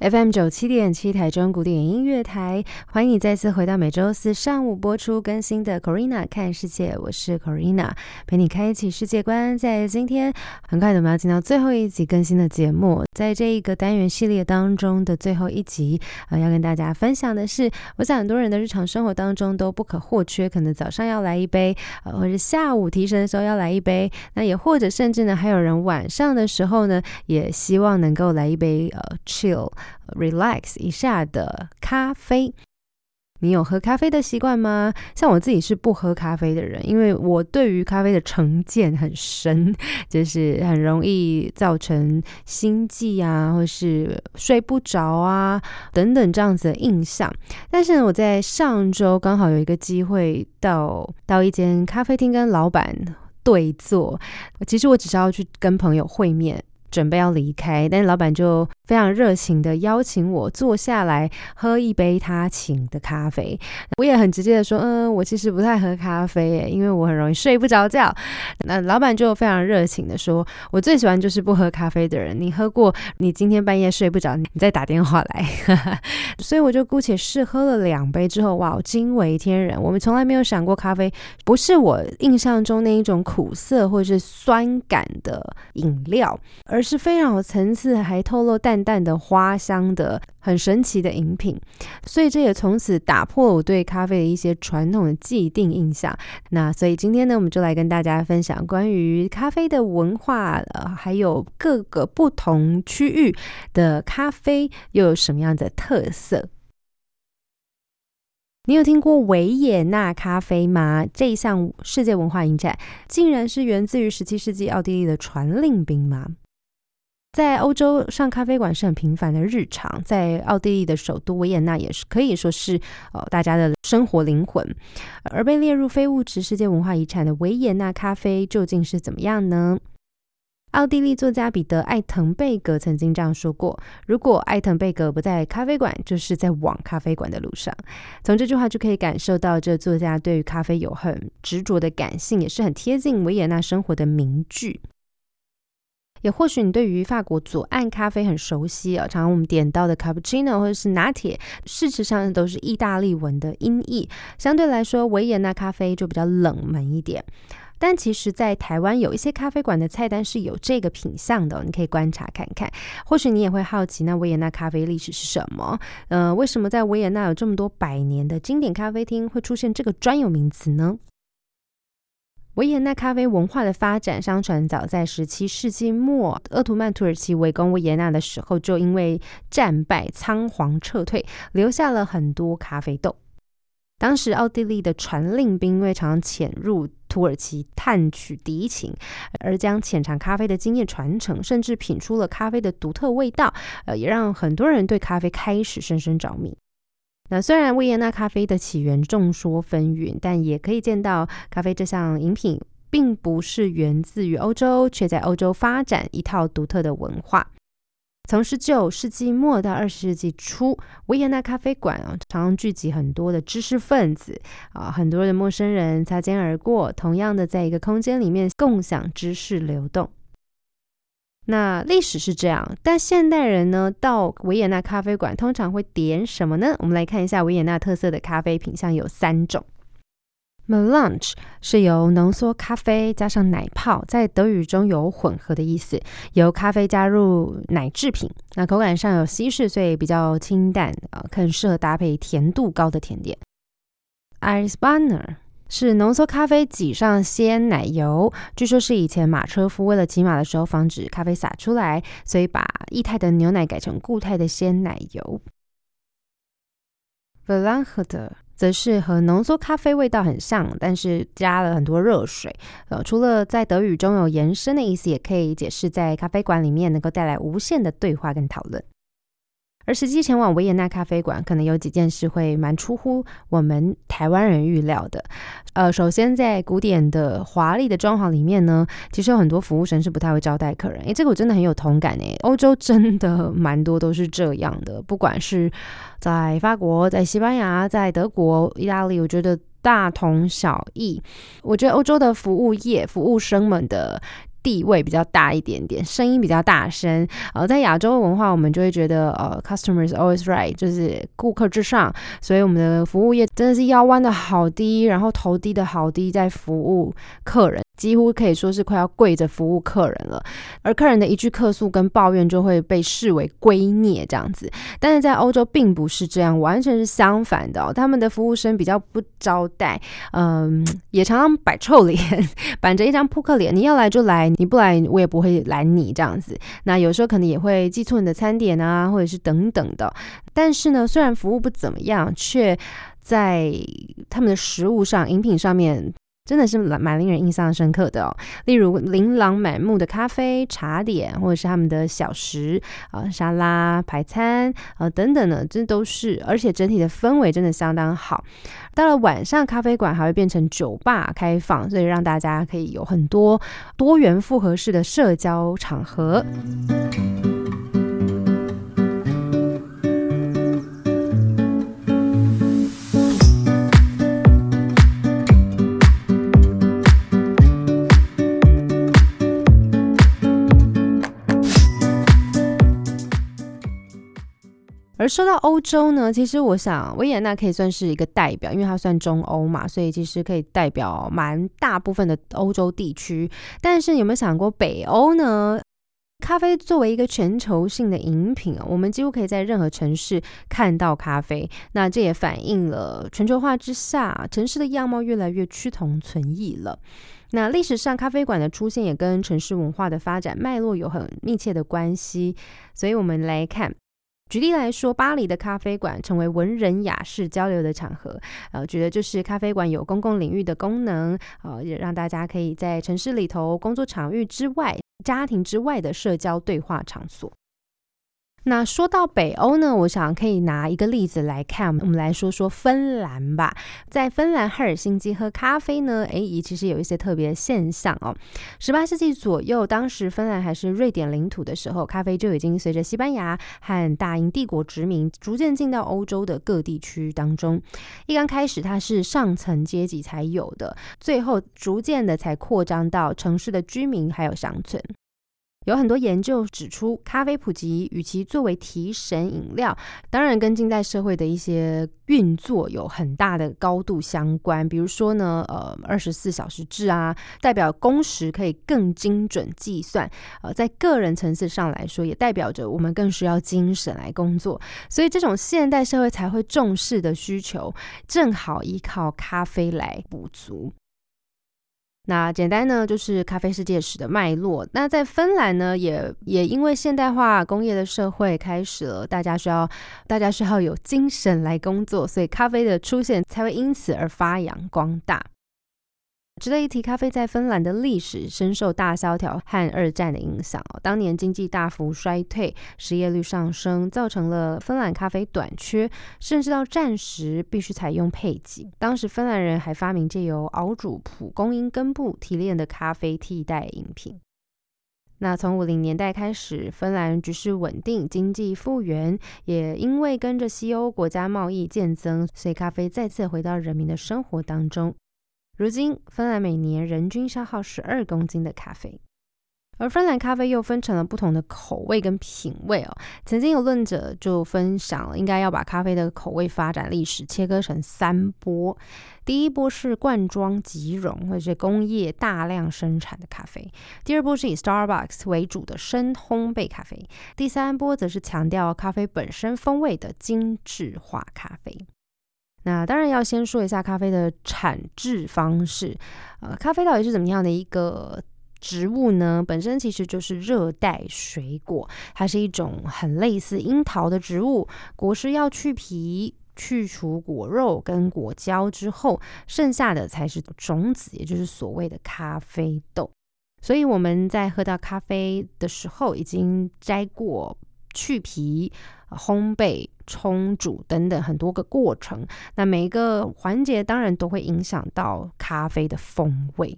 FM 九七点七台中古典音乐台，欢迎你再次回到每周四上午播出更新的 Corina 看世界，我是 Corina，陪你开启世界观。在今天很快的，我们要进到最后一集更新的节目，在这一个单元系列当中的最后一集，呃，要跟大家分享的是，我想很多人的日常生活当中都不可或缺，可能早上要来一杯，呃，或者下午提神的时候要来一杯，那也或者甚至呢，还有人晚上的时候呢，也希望能够来一杯呃 chill。Relax 一下的咖啡，你有喝咖啡的习惯吗？像我自己是不喝咖啡的人，因为我对于咖啡的成见很深，就是很容易造成心悸啊，或是睡不着啊等等这样子的印象。但是呢，我在上周刚好有一个机会到到一间咖啡厅跟老板对坐，其实我只是要去跟朋友会面。准备要离开，但是老板就非常热情的邀请我坐下来喝一杯他请的咖啡。我也很直接的说，嗯，我其实不太喝咖啡，因为我很容易睡不着觉。那老板就非常热情的说，我最喜欢就是不喝咖啡的人。你喝过，你今天半夜睡不着，你再打电话来。所以我就姑且试喝了两杯之后，哇，惊为天人。我们从来没有想过咖啡不是我印象中那一种苦涩或者是酸感的饮料，而是非常有层次，还透露淡淡的花香的很神奇的饮品，所以这也从此打破了我对咖啡的一些传统的既定印象。那所以今天呢，我们就来跟大家分享关于咖啡的文化，呃，还有各个不同区域的咖啡又有什么样的特色。你有听过维也纳咖啡吗？这一项世界文化遗产，竟然是源自于十七世纪奥地利的传令兵吗？在欧洲上咖啡馆是很平凡的日常，在奥地利的首都维也纳也是可以说是呃大家的生活灵魂。而被列入非物质世界文化遗产的维也纳咖啡究竟是怎么样呢？奥地利作家彼得·艾滕贝格曾经这样说过：“如果艾滕贝格不在咖啡馆，就是在往咖啡馆的路上。”从这句话就可以感受到，这作家对于咖啡有很执着的感性，也是很贴近维也纳生活的名句。也或许你对于法国左岸咖啡很熟悉啊，常常我们点到的 cappuccino 或者是拿铁，事实上都是意大利文的音译。相对来说，维也纳咖啡就比较冷门一点。但其实，在台湾有一些咖啡馆的菜单是有这个品相的，你可以观察看看。或许你也会好奇，那维也纳咖啡历史是什么？呃，为什么在维也纳有这么多百年的经典咖啡厅会出现这个专有名词呢？维也纳咖啡文化的发展，相传早在十七世纪末，鄂图曼土耳其围攻维也纳的时候，就因为战败仓皇撤退，留下了很多咖啡豆。当时奥地利的传令兵因为常潜入土耳其探取敌情，而将浅尝咖啡的经验传承，甚至品出了咖啡的独特味道，呃，也让很多人对咖啡开始深深着迷。那虽然维也纳咖啡的起源众说纷纭，但也可以见到咖啡这项饮品并不是源自于欧洲，却在欧洲发展一套独特的文化。从十九世纪末到二十世纪初，维也纳咖啡馆啊，常常聚集很多的知识分子啊，很多的陌生人擦肩而过，同样的在一个空间里面共享知识流动。那历史是这样，但现代人呢，到维也纳咖啡馆通常会点什么呢？我们来看一下维也纳特色的咖啡品相有三种。Melange 是由浓缩咖啡加上奶泡，在德语中有混合的意思，由咖啡加入奶制品，那口感上有稀释，所以比较清淡啊，更适合搭配甜度高的甜点。Eisbanner。是浓缩咖啡挤上鲜奶油，据说是以前马车夫为了骑马的时候防止咖啡洒出来，所以把液态的牛奶改成固态的鲜奶油。v e l a n h e r 则是和浓缩咖啡味道很像，但是加了很多热水。呃，除了在德语中有延伸的意思，也可以解释在咖啡馆里面能够带来无限的对话跟讨论。而实际前往维也纳咖啡馆，可能有几件事会蛮出乎我们台湾人预料的。呃，首先在古典的华丽的装潢里面呢，其实有很多服务生是不太会招待客人。诶，这个我真的很有同感诶，欧洲真的蛮多都是这样的，不管是在法国、在西班牙、在德国、意大利，我觉得大同小异。我觉得欧洲的服务业服务生们的。地位比较大一点点，声音比较大声。呃，在亚洲文化，我们就会觉得，呃，customer is always right，就是顾客至上。所以我们的服务业真的是腰弯的好低，然后头低的好低，在服务客人。几乎可以说是快要跪着服务客人了，而客人的一句客诉跟抱怨就会被视为圭臬这样子。但是在欧洲并不是这样，完全是相反的。他们的服务生比较不招待，嗯，也常常摆臭脸，板着一张扑克脸，你要来就来，你不来我也不会拦你这样子。那有时候可能也会记错你的餐点啊，或者是等等的。但是呢，虽然服务不怎么样，却在他们的食物上、饮品上面。真的是蛮令人印象深刻的哦，例如琳琅满目的咖啡、茶点，或者是他们的小食啊、沙拉、排餐啊等等的，这都是，而且整体的氛围真的相当好。到了晚上，咖啡馆还会变成酒吧开放，所以让大家可以有很多多元复合式的社交场合。说到欧洲呢，其实我想维也纳可以算是一个代表，因为它算中欧嘛，所以其实可以代表蛮大部分的欧洲地区。但是有没有想过北欧呢？咖啡作为一个全球性的饮品啊，我们几乎可以在任何城市看到咖啡。那这也反映了全球化之下，城市的样貌越来越趋同存异了。那历史上咖啡馆的出现也跟城市文化的发展脉络有很密切的关系。所以我们来看。举例来说，巴黎的咖啡馆成为文人雅士交流的场合，呃，觉得就是咖啡馆有公共领域的功能，呃，也让大家可以在城市里头工作场域之外、家庭之外的社交对话场所。那说到北欧呢，我想可以拿一个例子来看，我们来说说芬兰吧。在芬兰赫尔辛基喝咖啡呢，诶，其实有一些特别现象哦。十八世纪左右，当时芬兰还是瑞典领土的时候，咖啡就已经随着西班牙和大英帝国殖民，逐渐进到欧洲的各地区当中。一刚开始，它是上层阶级才有的，最后逐渐的才扩张到城市的居民还有乡村。有很多研究指出，咖啡普及与其作为提神饮料，当然跟近代社会的一些运作有很大的高度相关。比如说呢，呃，二十四小时制啊，代表工时可以更精准计算。呃，在个人层次上来说，也代表着我们更需要精神来工作。所以，这种现代社会才会重视的需求，正好依靠咖啡来补足。那简单呢，就是咖啡世界史的脉络。那在芬兰呢，也也因为现代化工业的社会开始了，大家需要大家需要有精神来工作，所以咖啡的出现才会因此而发扬光大。值得一提，咖啡在芬兰的历史深受大萧条和二战的影响当年经济大幅衰退，失业率上升，造成了芬兰咖啡短缺，甚至到战时必须采用配给。当时芬兰人还发明借由熬煮蒲公英根部提炼的咖啡替代饮品。那从五零年代开始，芬兰局势稳定，经济复原，也因为跟着西欧国家贸易渐增，所以咖啡再次回到人民的生活当中。如今，芬兰每年人均消耗十二公斤的咖啡，而芬兰咖啡又分成了不同的口味跟品味哦。曾经有论者就分享了，应该要把咖啡的口味发展历史切割成三波：第一波是罐装即溶或者是工业大量生产的咖啡；第二波是以 Starbucks 为主的深烘焙咖啡；第三波则是强调咖啡本身风味的精致化咖啡。那当然要先说一下咖啡的产制方式。呃，咖啡到底是怎么样的一个植物呢？本身其实就是热带水果，它是一种很类似樱桃的植物，果实要去皮。去除果肉跟果胶之后，剩下的才是种子，也就是所谓的咖啡豆。所以我们在喝到咖啡的时候，已经摘过、去皮、烘焙、冲煮等等很多个过程。那每一个环节当然都会影响到咖啡的风味。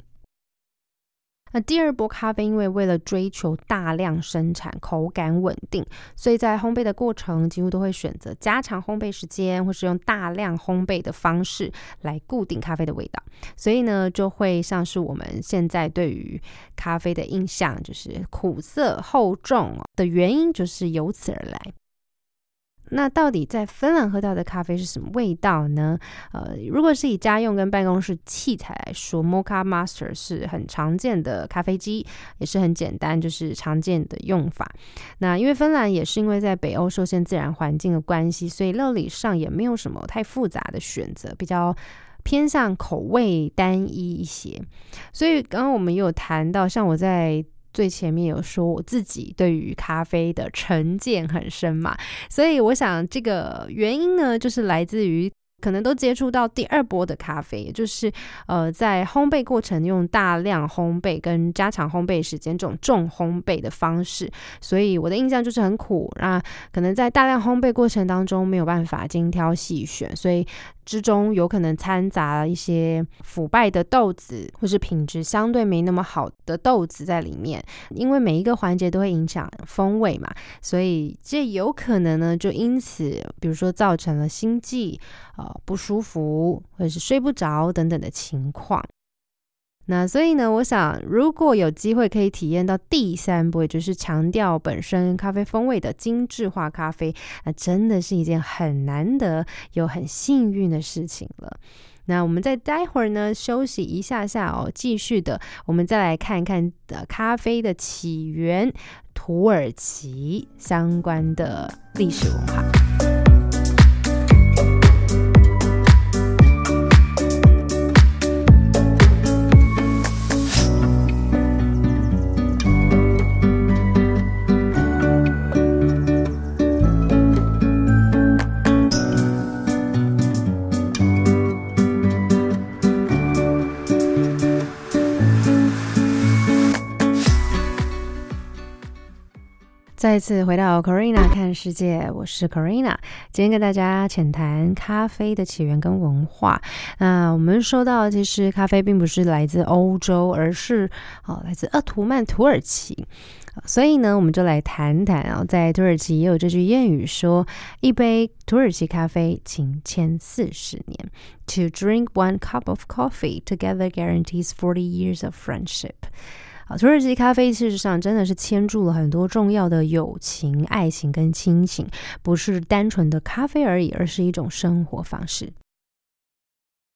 那第二波咖啡，因为为了追求大量生产、口感稳定，所以在烘焙的过程几乎都会选择加长烘焙时间，或是用大量烘焙的方式来固定咖啡的味道。所以呢，就会像是我们现在对于咖啡的印象，就是苦涩厚重的原因，就是由此而来。那到底在芬兰喝到的咖啡是什么味道呢？呃，如果是以家用跟办公室器材来说，Mocha Master 是很常见的咖啡机，也是很简单，就是常见的用法。那因为芬兰也是因为在北欧受限自然环境的关系，所以料理上也没有什么太复杂的选择，比较偏向口味单一一些。所以刚刚我们有谈到，像我在。最前面有说我自己对于咖啡的成见很深嘛，所以我想这个原因呢，就是来自于可能都接触到第二波的咖啡，也就是呃在烘焙过程用大量烘焙跟加长烘焙时间这种重烘焙的方式，所以我的印象就是很苦，那可能在大量烘焙过程当中没有办法精挑细选，所以。之中有可能掺杂一些腐败的豆子，或是品质相对没那么好的豆子在里面，因为每一个环节都会影响风味嘛，所以这有可能呢，就因此，比如说造成了心悸、呃不舒服，或者是睡不着等等的情况。那所以呢，我想如果有机会可以体验到第三波，就是强调本身咖啡风味的精致化咖啡，那真的是一件很难得又很幸运的事情了。那我们再待会儿呢，休息一下下哦，继续的，我们再来看看的咖啡的起源，土耳其相关的历史文化。再次回到 Corina 看世界，我是 Corina，今天跟大家浅谈咖啡的起源跟文化。那我们说到，其实咖啡并不是来自欧洲，而是哦来自鄂图曼土耳其。所以呢，我们就来谈谈啊，在土耳其也有这句谚语说：“一杯土耳其咖啡，请签四十年。” To drink one cup of coffee together guarantees forty years of friendship. 土耳其咖啡事实上真的是牵住了很多重要的友情、爱情跟亲情，不是单纯的咖啡而已，而是一种生活方式。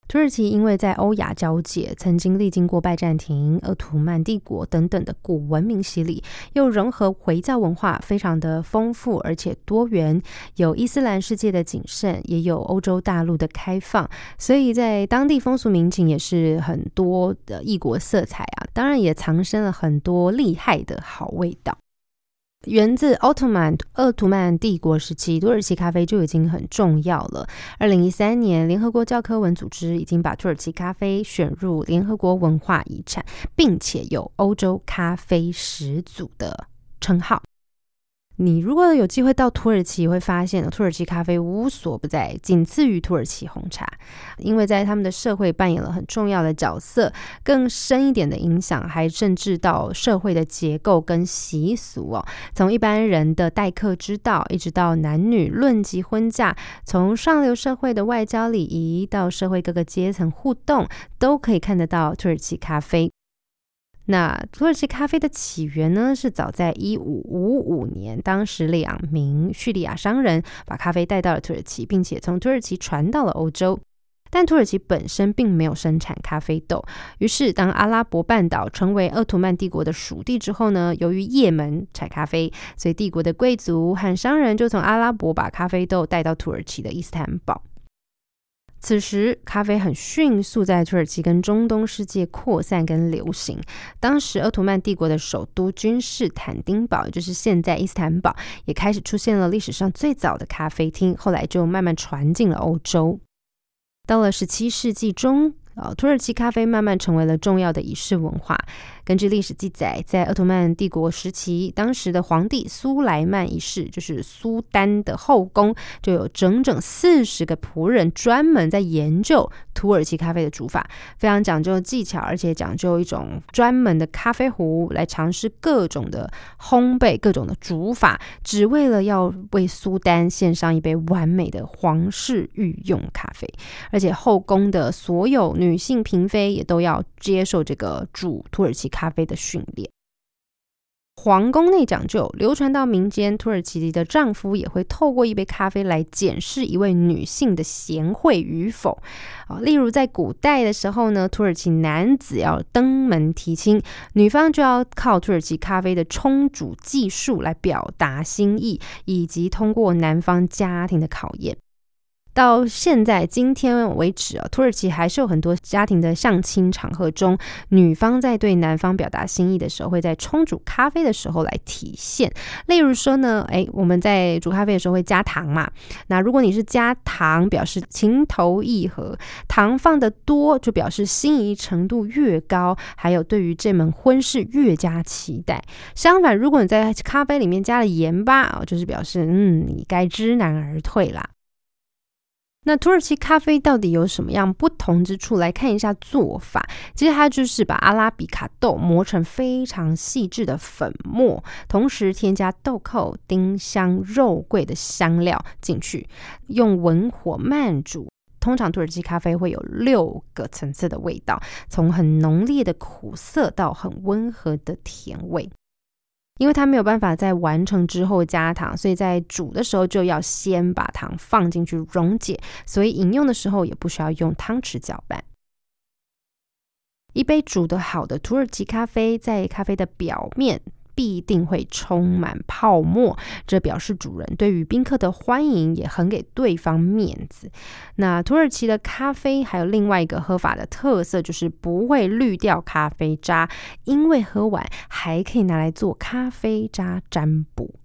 土耳其因为在欧亚交界，曾经历经过拜占庭、鄂图曼帝国等等的古文明洗礼，又融合回教文化，非常的丰富而且多元。有伊斯兰世界的谨慎，也有欧洲大陆的开放，所以在当地风俗民情也是很多的异国色彩啊。当然，也藏身了很多厉害的好味道。源自奥特曼奥图曼帝国时期，土耳其咖啡就已经很重要了。二零一三年，联合国教科文组织已经把土耳其咖啡选入联合国文化遗产，并且有欧洲咖啡始祖的称号。你如果有机会到土耳其，会发现土耳其咖啡无所不在，仅次于土耳其红茶，因为在他们的社会扮演了很重要的角色，更深一点的影响，还甚至到社会的结构跟习俗哦。从一般人的待客之道，一直到男女论及婚嫁，从上流社会的外交礼仪到社会各个阶层互动，都可以看得到土耳其咖啡。那土耳其咖啡的起源呢，是早在一五五五年，当时两名叙利亚商人把咖啡带到了土耳其，并且从土耳其传到了欧洲。但土耳其本身并没有生产咖啡豆，于是当阿拉伯半岛成为鄂图曼帝国的属地之后呢，由于也门产咖啡，所以帝国的贵族和商人就从阿拉伯把咖啡豆带到土耳其的伊斯坦堡。此时，咖啡很迅速在土耳其跟中东世界扩散跟流行。当时，奥图曼帝国的首都君士坦丁堡，也就是现在伊斯坦堡，也开始出现了历史上最早的咖啡厅，后来就慢慢传进了欧洲。到了十七世纪中。呃，土耳其咖啡慢慢成为了重要的仪式文化。根据历史记载，在奥特曼帝国时期，当时的皇帝苏莱曼一世，就是苏丹的后宫，就有整整四十个仆人专门在研究土耳其咖啡的煮法，非常讲究技巧，而且讲究一种专门的咖啡壶来尝试各种的烘焙、各种的煮法，只为了要为苏丹献上一杯完美的皇室御用咖啡。而且后宫的所有女女性嫔妃也都要接受这个煮土耳其咖啡的训练。皇宫内讲究，流传到民间，土耳其的丈夫也会透过一杯咖啡来检视一位女性的贤惠与否。啊，例如在古代的时候呢，土耳其男子要登门提亲，女方就要靠土耳其咖啡的冲煮技术来表达心意，以及通过男方家庭的考验。到现在今天为止啊，土耳其还是有很多家庭的相亲场合中，女方在对男方表达心意的时候，会在冲煮咖啡的时候来体现。例如说呢，哎，我们在煮咖啡的时候会加糖嘛，那如果你是加糖，表示情投意合，糖放的多就表示心仪程度越高，还有对于这门婚事越加期待。相反，如果你在咖啡里面加了盐巴啊，就是表示嗯，你该知难而退啦。那土耳其咖啡到底有什么样不同之处？来看一下做法。其实它就是把阿拉比卡豆磨成非常细致的粉末，同时添加豆蔻、丁香、肉桂的香料进去，用文火慢煮。通常土耳其咖啡会有六个层次的味道，从很浓烈的苦涩到很温和的甜味。因为它没有办法在完成之后加糖，所以在煮的时候就要先把糖放进去溶解，所以饮用的时候也不需要用汤匙搅拌。一杯煮得好的土耳其咖啡，在咖啡的表面。必定会充满泡沫，这表示主人对于宾客的欢迎也很给对方面子。那土耳其的咖啡还有另外一个喝法的特色，就是不会滤掉咖啡渣，因为喝完还可以拿来做咖啡渣占卜。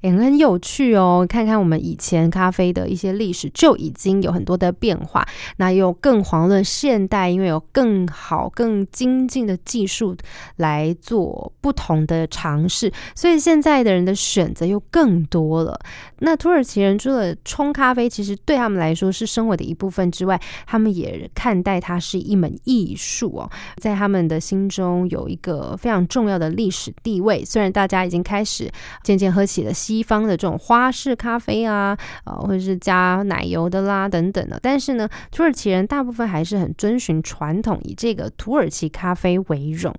也很有趣哦，看看我们以前咖啡的一些历史就已经有很多的变化。那又更遑论现代，因为有更好、更精进的技术来做不同的尝试，所以现在的人的选择又更多了。那土耳其人除了冲咖啡，其实对他们来说是生活的一部分之外，他们也看待它是一门艺术哦，在他们的心中有一个非常重要的历史地位。虽然大家已经开始渐渐喝起了。西方的这种花式咖啡啊，呃，或者是加奶油的啦等等的，但是呢，土耳其人大部分还是很遵循传统，以这个土耳其咖啡为荣。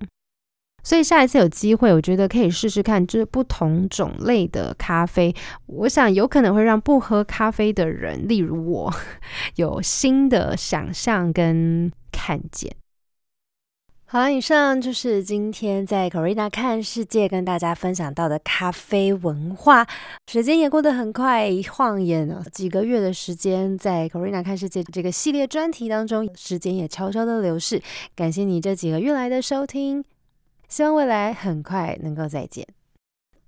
所以下一次有机会，我觉得可以试试看，就是不同种类的咖啡，我想有可能会让不喝咖啡的人，例如我，有新的想象跟看见。好，以上就是今天在 Corina 看世界跟大家分享到的咖啡文化。时间也过得很快，一晃眼啊，几个月的时间，在 Corina 看世界这个系列专题当中，时间也悄悄的流逝。感谢你这几个月来的收听，希望未来很快能够再见。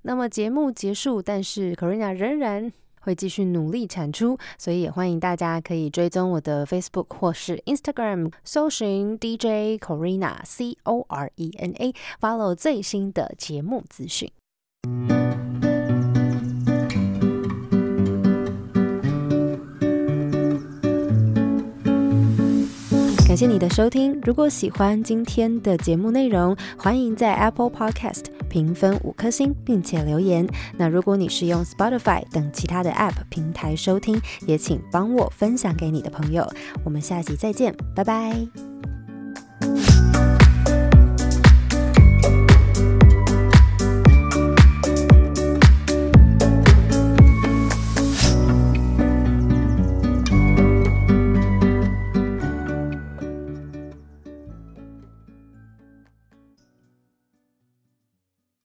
那么节目结束，但是 Corina 仍然。会继续努力产出，所以也欢迎大家可以追踪我的 Facebook 或是 Instagram，搜寻 DJ Corina C O R E N A，follow 最新的节目资讯。感谢你的收听。如果喜欢今天的节目内容，欢迎在 Apple Podcast 评分五颗星，并且留言。那如果你是用 Spotify 等其他的 App 平台收听，也请帮我分享给你的朋友。我们下集再见，拜拜。